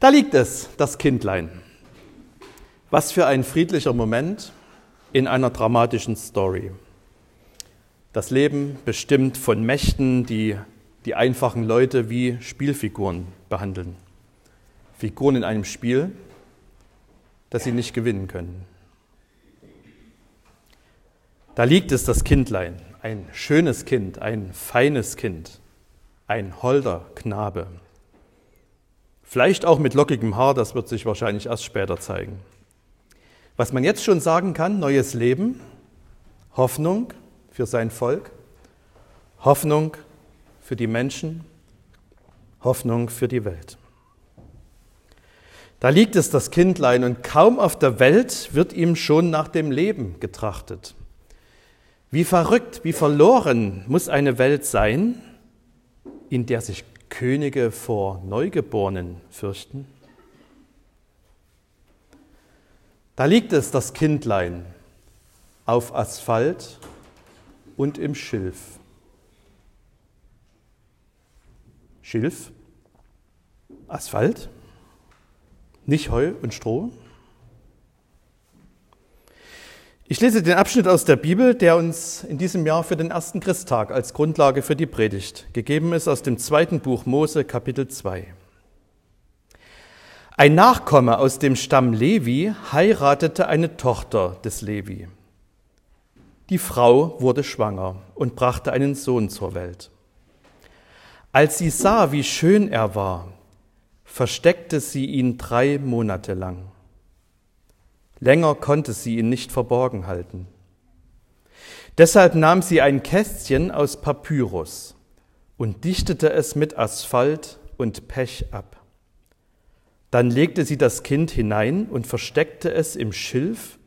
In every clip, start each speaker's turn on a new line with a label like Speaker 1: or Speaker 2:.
Speaker 1: Da liegt es, das Kindlein. Was für ein friedlicher Moment in einer dramatischen Story. Das Leben bestimmt von Mächten, die die einfachen Leute wie Spielfiguren behandeln. Figuren in einem Spiel, das sie nicht gewinnen können. Da liegt es, das Kindlein, ein schönes Kind, ein feines Kind, ein holder Knabe. Vielleicht auch mit lockigem Haar, das wird sich wahrscheinlich erst später zeigen. Was man jetzt schon sagen kann, neues Leben, Hoffnung für sein Volk, Hoffnung für die Menschen, Hoffnung für die Welt. Da liegt es das Kindlein und kaum auf der Welt wird ihm schon nach dem Leben getrachtet. Wie verrückt, wie verloren muss eine Welt sein, in der sich Könige vor Neugeborenen fürchten? Da liegt es, das Kindlein, auf Asphalt und im Schilf. Schilf? Asphalt? Nicht Heu und Stroh? Ich lese den Abschnitt aus der Bibel, der uns in diesem Jahr für den ersten Christtag als Grundlage für die Predigt gegeben ist, aus dem zweiten Buch Mose, Kapitel 2. Ein Nachkomme aus dem Stamm Levi heiratete eine Tochter des Levi. Die Frau wurde schwanger und brachte einen Sohn zur Welt. Als sie sah, wie schön er war, versteckte sie ihn drei Monate lang. Länger konnte sie ihn nicht verborgen halten. Deshalb nahm sie ein Kästchen aus Papyrus und dichtete es mit Asphalt und Pech ab. Dann legte sie das Kind hinein und versteckte es im Schilf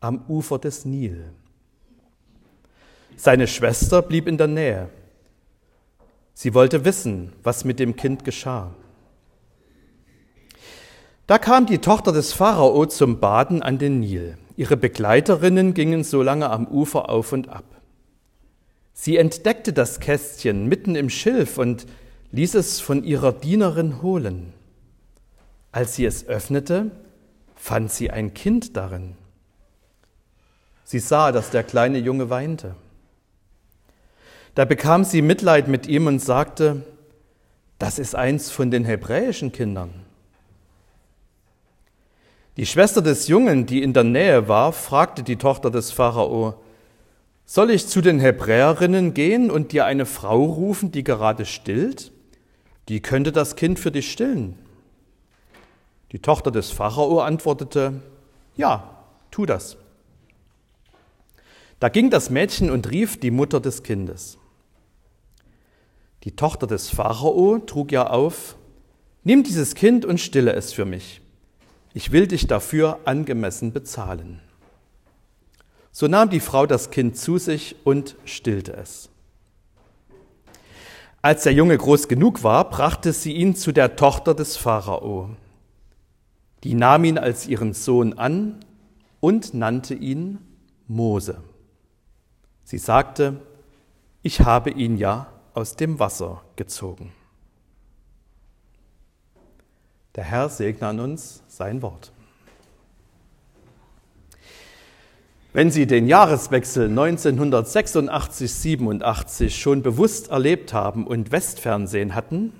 Speaker 1: am Ufer des Nil. Seine Schwester blieb in der Nähe. Sie wollte wissen, was mit dem Kind geschah. Da kam die Tochter des Pharao zum Baden an den Nil. Ihre Begleiterinnen gingen so lange am Ufer auf und ab. Sie entdeckte das Kästchen mitten im Schilf und ließ es von ihrer Dienerin holen. Als sie es öffnete, fand sie ein Kind darin. Sie sah, dass der kleine Junge weinte. Da bekam sie Mitleid mit ihm und sagte, das ist eins von den hebräischen Kindern. Die Schwester des Jungen, die in der Nähe war, fragte die Tochter des Pharao, soll ich zu den Hebräerinnen gehen und dir eine Frau rufen, die gerade stillt? Die könnte das Kind für dich stillen. Die Tochter des Pharao antwortete, ja, tu das. Da ging das Mädchen und rief die Mutter des Kindes. Die Tochter des Pharao trug ihr auf, nimm dieses Kind und stille es für mich ich will dich dafür angemessen bezahlen. So nahm die Frau das Kind zu sich und stillte es. Als der Junge groß genug war, brachte sie ihn zu der Tochter des Pharao. Die nahm ihn als ihren Sohn an und nannte ihn Mose. Sie sagte, ich habe ihn ja aus dem Wasser gezogen. Der Herr segne an uns sein Wort. Wenn Sie den Jahreswechsel 1986-87 schon bewusst erlebt haben und Westfernsehen hatten,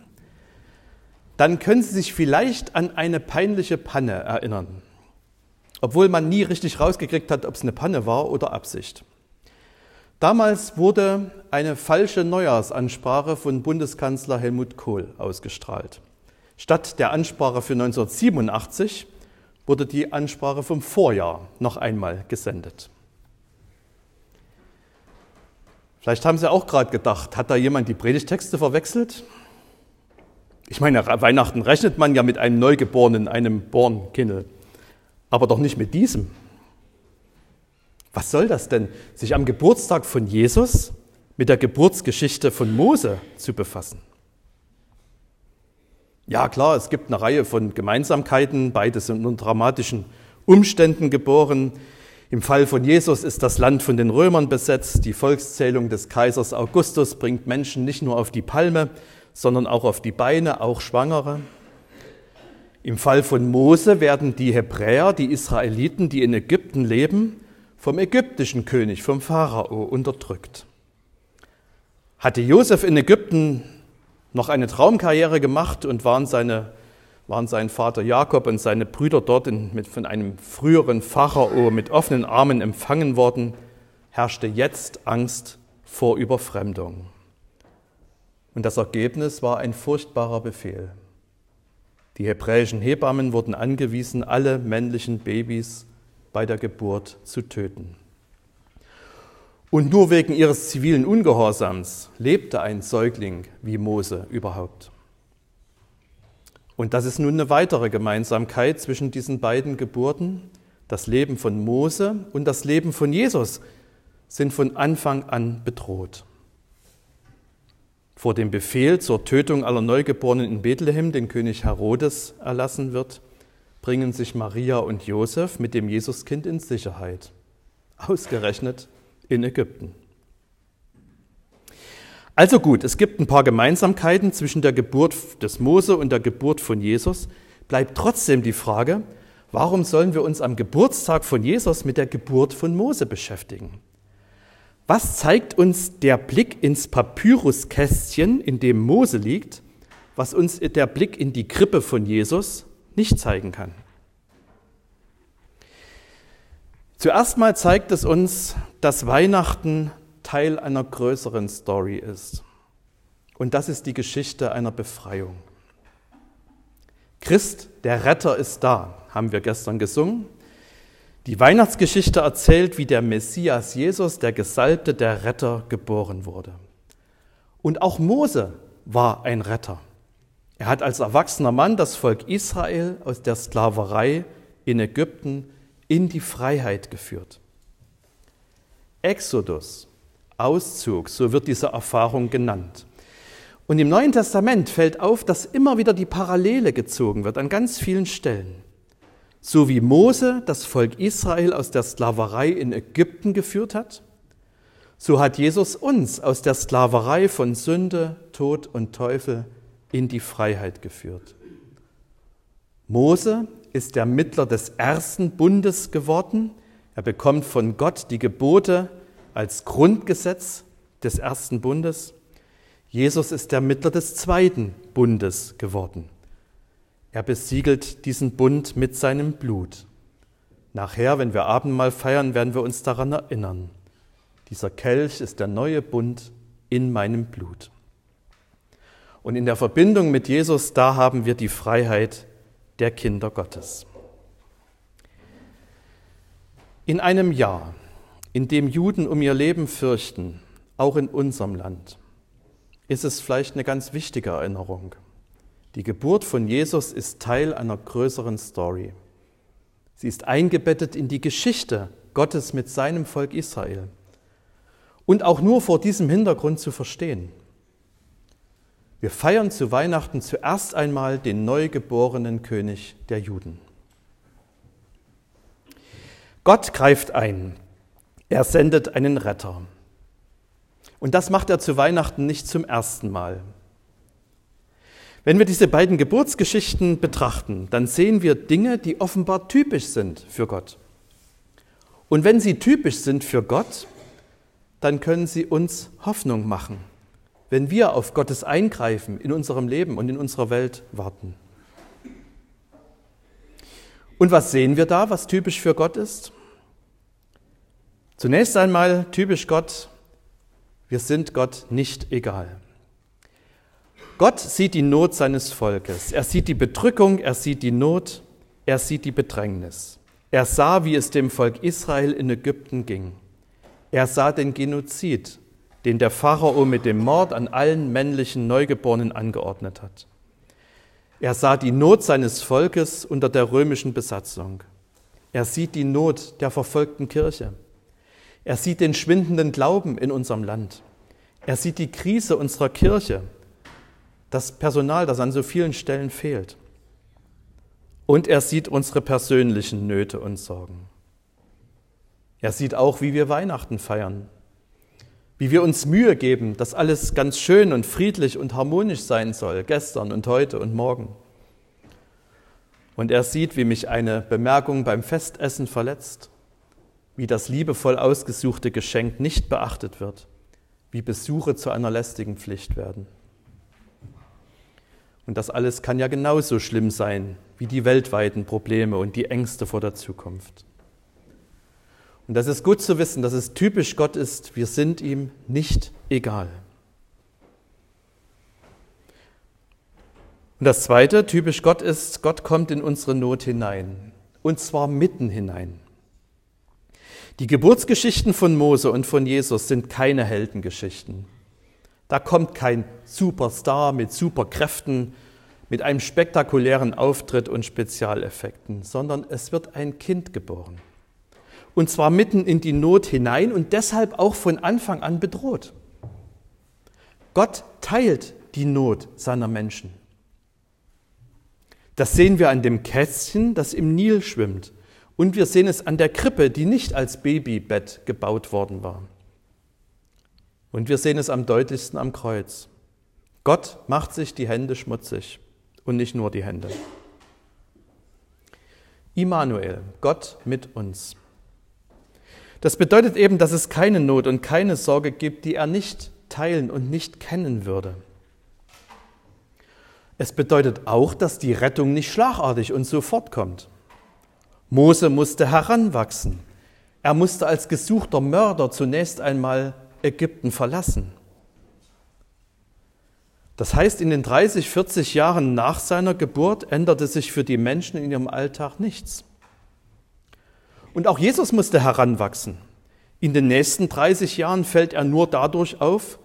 Speaker 1: dann können Sie sich vielleicht an eine peinliche Panne erinnern, obwohl man nie richtig rausgekriegt hat, ob es eine Panne war oder Absicht. Damals wurde eine falsche Neujahrsansprache von Bundeskanzler Helmut Kohl ausgestrahlt. Statt der Ansprache für 1987 wurde die Ansprache vom Vorjahr noch einmal gesendet. Vielleicht haben Sie auch gerade gedacht, hat da jemand die Predigtexte verwechselt? Ich meine, Weihnachten rechnet man ja mit einem Neugeborenen, einem Bornkindl, aber doch nicht mit diesem. Was soll das denn, sich am Geburtstag von Jesus mit der Geburtsgeschichte von Mose zu befassen? Ja, klar, es gibt eine Reihe von Gemeinsamkeiten. Beide sind unter dramatischen Umständen geboren. Im Fall von Jesus ist das Land von den Römern besetzt. Die Volkszählung des Kaisers Augustus bringt Menschen nicht nur auf die Palme, sondern auch auf die Beine, auch Schwangere. Im Fall von Mose werden die Hebräer, die Israeliten, die in Ägypten leben, vom ägyptischen König, vom Pharao, unterdrückt. Hatte Josef in Ägypten noch eine Traumkarriere gemacht und waren, seine, waren sein Vater Jakob und seine Brüder dort in, mit, von einem früheren Pharao mit offenen Armen empfangen worden, herrschte jetzt Angst vor Überfremdung. Und das Ergebnis war ein furchtbarer Befehl. Die hebräischen Hebammen wurden angewiesen, alle männlichen Babys bei der Geburt zu töten. Und nur wegen ihres zivilen Ungehorsams lebte ein Säugling wie Mose überhaupt. Und das ist nun eine weitere Gemeinsamkeit zwischen diesen beiden Geburten. Das Leben von Mose und das Leben von Jesus sind von Anfang an bedroht. Vor dem Befehl zur Tötung aller Neugeborenen in Bethlehem, den König Herodes erlassen wird, bringen sich Maria und Josef mit dem Jesuskind in Sicherheit. Ausgerechnet in Ägypten. Also gut, es gibt ein paar Gemeinsamkeiten zwischen der Geburt des Mose und der Geburt von Jesus. Bleibt trotzdem die Frage, warum sollen wir uns am Geburtstag von Jesus mit der Geburt von Mose beschäftigen? Was zeigt uns der Blick ins Papyruskästchen, in dem Mose liegt, was uns der Blick in die Krippe von Jesus nicht zeigen kann? Zuerst mal zeigt es uns, dass Weihnachten Teil einer größeren Story ist. Und das ist die Geschichte einer Befreiung. Christ, der Retter ist da, haben wir gestern gesungen. Die Weihnachtsgeschichte erzählt, wie der Messias Jesus, der Gesalbte, der Retter, geboren wurde. Und auch Mose war ein Retter. Er hat als erwachsener Mann das Volk Israel aus der Sklaverei in Ägypten in die Freiheit geführt. Exodus, Auszug, so wird diese Erfahrung genannt. Und im Neuen Testament fällt auf, dass immer wieder die Parallele gezogen wird an ganz vielen Stellen. So wie Mose das Volk Israel aus der Sklaverei in Ägypten geführt hat, so hat Jesus uns aus der Sklaverei von Sünde, Tod und Teufel in die Freiheit geführt. Mose ist der Mittler des ersten Bundes geworden. Er bekommt von Gott die Gebote als Grundgesetz des ersten Bundes. Jesus ist der Mittler des zweiten Bundes geworden. Er besiegelt diesen Bund mit seinem Blut. Nachher, wenn wir Abendmahl feiern, werden wir uns daran erinnern. Dieser Kelch ist der neue Bund in meinem Blut. Und in der Verbindung mit Jesus, da haben wir die Freiheit der Kinder Gottes. In einem Jahr, in dem Juden um ihr Leben fürchten, auch in unserem Land, ist es vielleicht eine ganz wichtige Erinnerung. Die Geburt von Jesus ist Teil einer größeren Story. Sie ist eingebettet in die Geschichte Gottes mit seinem Volk Israel. Und auch nur vor diesem Hintergrund zu verstehen. Wir feiern zu Weihnachten zuerst einmal den neugeborenen König der Juden. Gott greift ein. Er sendet einen Retter. Und das macht er zu Weihnachten nicht zum ersten Mal. Wenn wir diese beiden Geburtsgeschichten betrachten, dann sehen wir Dinge, die offenbar typisch sind für Gott. Und wenn sie typisch sind für Gott, dann können sie uns Hoffnung machen wenn wir auf Gottes Eingreifen in unserem Leben und in unserer Welt warten. Und was sehen wir da, was typisch für Gott ist? Zunächst einmal typisch Gott, wir sind Gott nicht egal. Gott sieht die Not seines Volkes, er sieht die Bedrückung, er sieht die Not, er sieht die Bedrängnis. Er sah, wie es dem Volk Israel in Ägypten ging. Er sah den Genozid den der Pharao mit dem Mord an allen männlichen Neugeborenen angeordnet hat. Er sah die Not seines Volkes unter der römischen Besatzung. Er sieht die Not der verfolgten Kirche. Er sieht den schwindenden Glauben in unserem Land. Er sieht die Krise unserer Kirche, das Personal, das an so vielen Stellen fehlt. Und er sieht unsere persönlichen Nöte und Sorgen. Er sieht auch, wie wir Weihnachten feiern, wie wir uns Mühe geben, dass alles ganz schön und friedlich und harmonisch sein soll, gestern und heute und morgen. Und er sieht, wie mich eine Bemerkung beim Festessen verletzt, wie das liebevoll ausgesuchte Geschenk nicht beachtet wird, wie Besuche zu einer lästigen Pflicht werden. Und das alles kann ja genauso schlimm sein wie die weltweiten Probleme und die Ängste vor der Zukunft. Und das ist gut zu wissen, dass es typisch Gott ist, wir sind ihm nicht egal. Und das Zweite, typisch Gott ist, Gott kommt in unsere Not hinein. Und zwar mitten hinein. Die Geburtsgeschichten von Mose und von Jesus sind keine Heldengeschichten. Da kommt kein Superstar mit Superkräften, mit einem spektakulären Auftritt und Spezialeffekten, sondern es wird ein Kind geboren. Und zwar mitten in die Not hinein und deshalb auch von Anfang an bedroht. Gott teilt die Not seiner Menschen. Das sehen wir an dem Kästchen, das im Nil schwimmt. Und wir sehen es an der Krippe, die nicht als Babybett gebaut worden war. Und wir sehen es am deutlichsten am Kreuz. Gott macht sich die Hände schmutzig und nicht nur die Hände. Immanuel, Gott mit uns. Das bedeutet eben, dass es keine Not und keine Sorge gibt, die er nicht teilen und nicht kennen würde. Es bedeutet auch, dass die Rettung nicht schlagartig und sofort kommt. Mose musste heranwachsen. Er musste als gesuchter Mörder zunächst einmal Ägypten verlassen. Das heißt, in den 30, 40 Jahren nach seiner Geburt änderte sich für die Menschen in ihrem Alltag nichts. Und auch Jesus musste heranwachsen. In den nächsten 30 Jahren fällt er nur dadurch auf,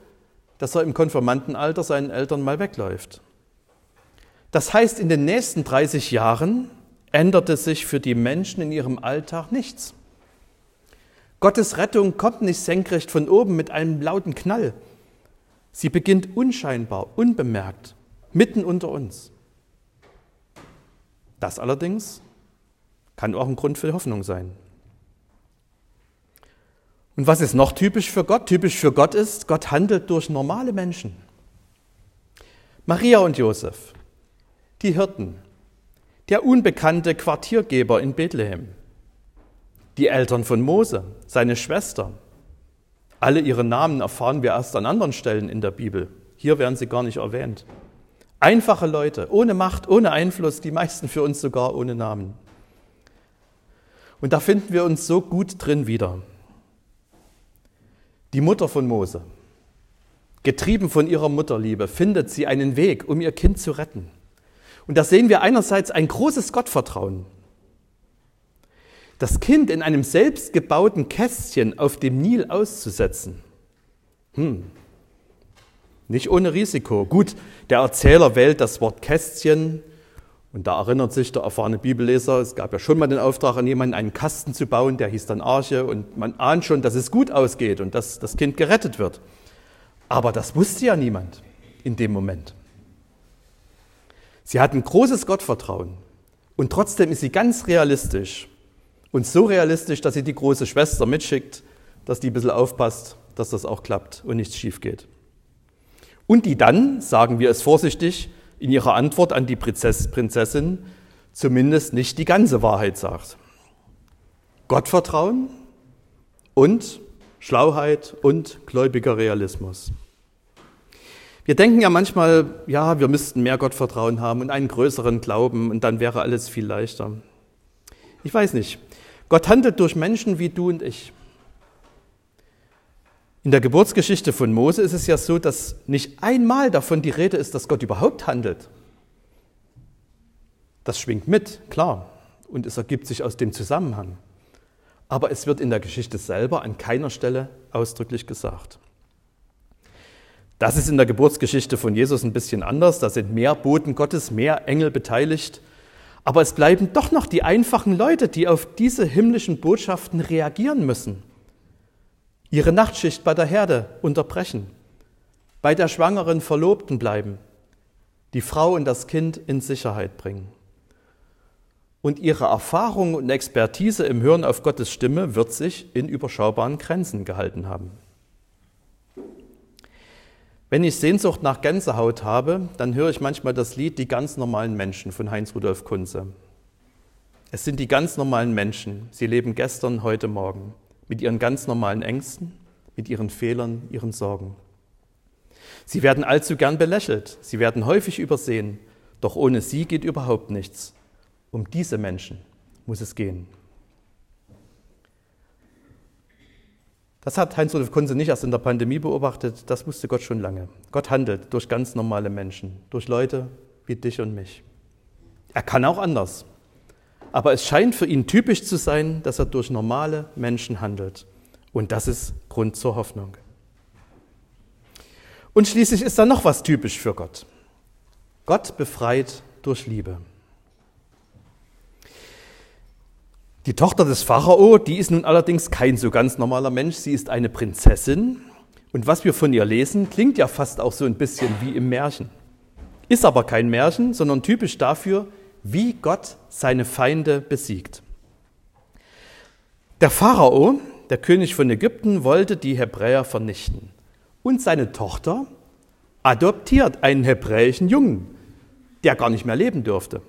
Speaker 1: dass er im Konfirmandenalter seinen Eltern mal wegläuft. Das heißt, in den nächsten 30 Jahren änderte sich für die Menschen in ihrem Alltag nichts. Gottes Rettung kommt nicht senkrecht von oben mit einem lauten Knall. Sie beginnt unscheinbar, unbemerkt, mitten unter uns. Das allerdings kann auch ein Grund für Hoffnung sein. Und was ist noch typisch für Gott? Typisch für Gott ist, Gott handelt durch normale Menschen. Maria und Josef, die Hirten, der unbekannte Quartiergeber in Bethlehem, die Eltern von Mose, seine Schwester. Alle ihre Namen erfahren wir erst an anderen Stellen in der Bibel. Hier werden sie gar nicht erwähnt. Einfache Leute, ohne Macht, ohne Einfluss, die meisten für uns sogar ohne Namen. Und da finden wir uns so gut drin wieder. Die Mutter von Mose, getrieben von ihrer Mutterliebe, findet sie einen Weg, um ihr Kind zu retten. Und da sehen wir einerseits ein großes Gottvertrauen. Das Kind in einem selbstgebauten Kästchen auf dem Nil auszusetzen. Hm. Nicht ohne Risiko. Gut, der Erzähler wählt das Wort Kästchen und da erinnert sich der erfahrene Bibelleser, es gab ja schon mal den Auftrag an jemanden, einen Kasten zu bauen, der hieß dann Arche und man ahnt schon, dass es gut ausgeht und dass das Kind gerettet wird. Aber das wusste ja niemand in dem Moment. Sie hat ein großes Gottvertrauen und trotzdem ist sie ganz realistisch und so realistisch, dass sie die große Schwester mitschickt, dass die ein bisschen aufpasst, dass das auch klappt und nichts schief geht. Und die dann, sagen wir es vorsichtig, in ihrer Antwort an die Prinzessin zumindest nicht die ganze Wahrheit sagt. Gottvertrauen und Schlauheit und gläubiger Realismus. Wir denken ja manchmal, ja, wir müssten mehr Gottvertrauen haben und einen größeren Glauben und dann wäre alles viel leichter. Ich weiß nicht. Gott handelt durch Menschen wie du und ich. In der Geburtsgeschichte von Mose ist es ja so, dass nicht einmal davon die Rede ist, dass Gott überhaupt handelt. Das schwingt mit, klar, und es ergibt sich aus dem Zusammenhang. Aber es wird in der Geschichte selber an keiner Stelle ausdrücklich gesagt. Das ist in der Geburtsgeschichte von Jesus ein bisschen anders. Da sind mehr Boten Gottes, mehr Engel beteiligt. Aber es bleiben doch noch die einfachen Leute, die auf diese himmlischen Botschaften reagieren müssen. Ihre Nachtschicht bei der Herde unterbrechen, bei der schwangeren Verlobten bleiben, die Frau und das Kind in Sicherheit bringen. Und ihre Erfahrung und Expertise im Hören auf Gottes Stimme wird sich in überschaubaren Grenzen gehalten haben. Wenn ich Sehnsucht nach Gänsehaut habe, dann höre ich manchmal das Lied Die ganz normalen Menschen von Heinz Rudolf Kunze. Es sind die ganz normalen Menschen. Sie leben gestern, heute, morgen. Mit ihren ganz normalen Ängsten, mit ihren Fehlern, ihren Sorgen. Sie werden allzu gern belächelt. Sie werden häufig übersehen. Doch ohne sie geht überhaupt nichts. Um diese Menschen muss es gehen. Das hat Heinz-Rudolf Kunze nicht erst in der Pandemie beobachtet, das wusste Gott schon lange. Gott handelt durch ganz normale Menschen, durch Leute wie dich und mich. Er kann auch anders. Aber es scheint für ihn typisch zu sein, dass er durch normale Menschen handelt. Und das ist Grund zur Hoffnung. Und schließlich ist da noch was typisch für Gott. Gott befreit durch Liebe. Die Tochter des Pharao, die ist nun allerdings kein so ganz normaler Mensch, sie ist eine Prinzessin. Und was wir von ihr lesen, klingt ja fast auch so ein bisschen wie im Märchen. Ist aber kein Märchen, sondern typisch dafür, wie Gott seine Feinde besiegt. Der Pharao, der König von Ägypten, wollte die Hebräer vernichten. Und seine Tochter adoptiert einen hebräischen Jungen, der gar nicht mehr leben dürfte.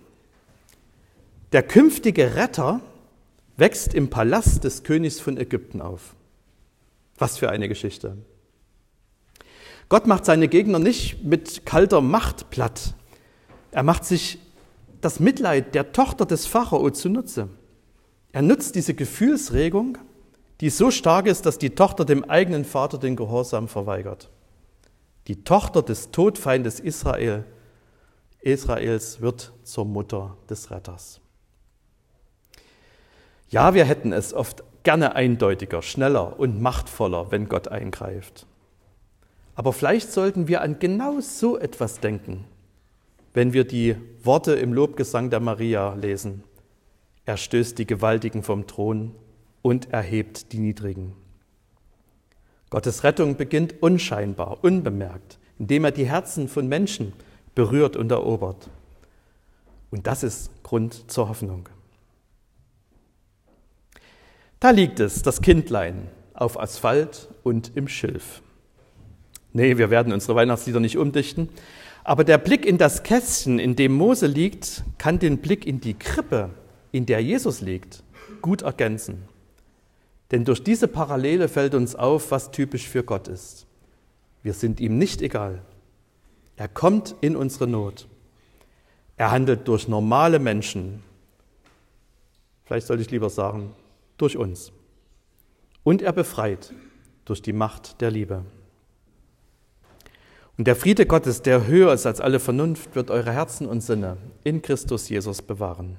Speaker 1: Der künftige Retter wächst im Palast des Königs von Ägypten auf. Was für eine Geschichte. Gott macht seine Gegner nicht mit kalter Macht platt. Er macht sich das Mitleid der Tochter des Pharao zunutze. Er nutzt diese Gefühlsregung, die so stark ist, dass die Tochter dem eigenen Vater den Gehorsam verweigert. Die Tochter des Todfeindes Israel, Israels wird zur Mutter des Retters. Ja, wir hätten es oft gerne eindeutiger, schneller und machtvoller, wenn Gott eingreift. Aber vielleicht sollten wir an genau so etwas denken, wenn wir die Worte im Lobgesang der Maria lesen. Er stößt die Gewaltigen vom Thron und erhebt die Niedrigen. Gottes Rettung beginnt unscheinbar, unbemerkt, indem er die Herzen von Menschen berührt und erobert. Und das ist Grund zur Hoffnung. Da liegt es, das Kindlein, auf Asphalt und im Schilf. Nee, wir werden unsere Weihnachtslieder nicht umdichten, aber der Blick in das Kästchen, in dem Mose liegt, kann den Blick in die Krippe, in der Jesus liegt, gut ergänzen. Denn durch diese Parallele fällt uns auf, was typisch für Gott ist. Wir sind ihm nicht egal. Er kommt in unsere Not. Er handelt durch normale Menschen. Vielleicht sollte ich lieber sagen, durch uns. Und er befreit durch die Macht der Liebe. Und der Friede Gottes, der höher ist als alle Vernunft, wird eure Herzen und Sinne in Christus Jesus bewahren.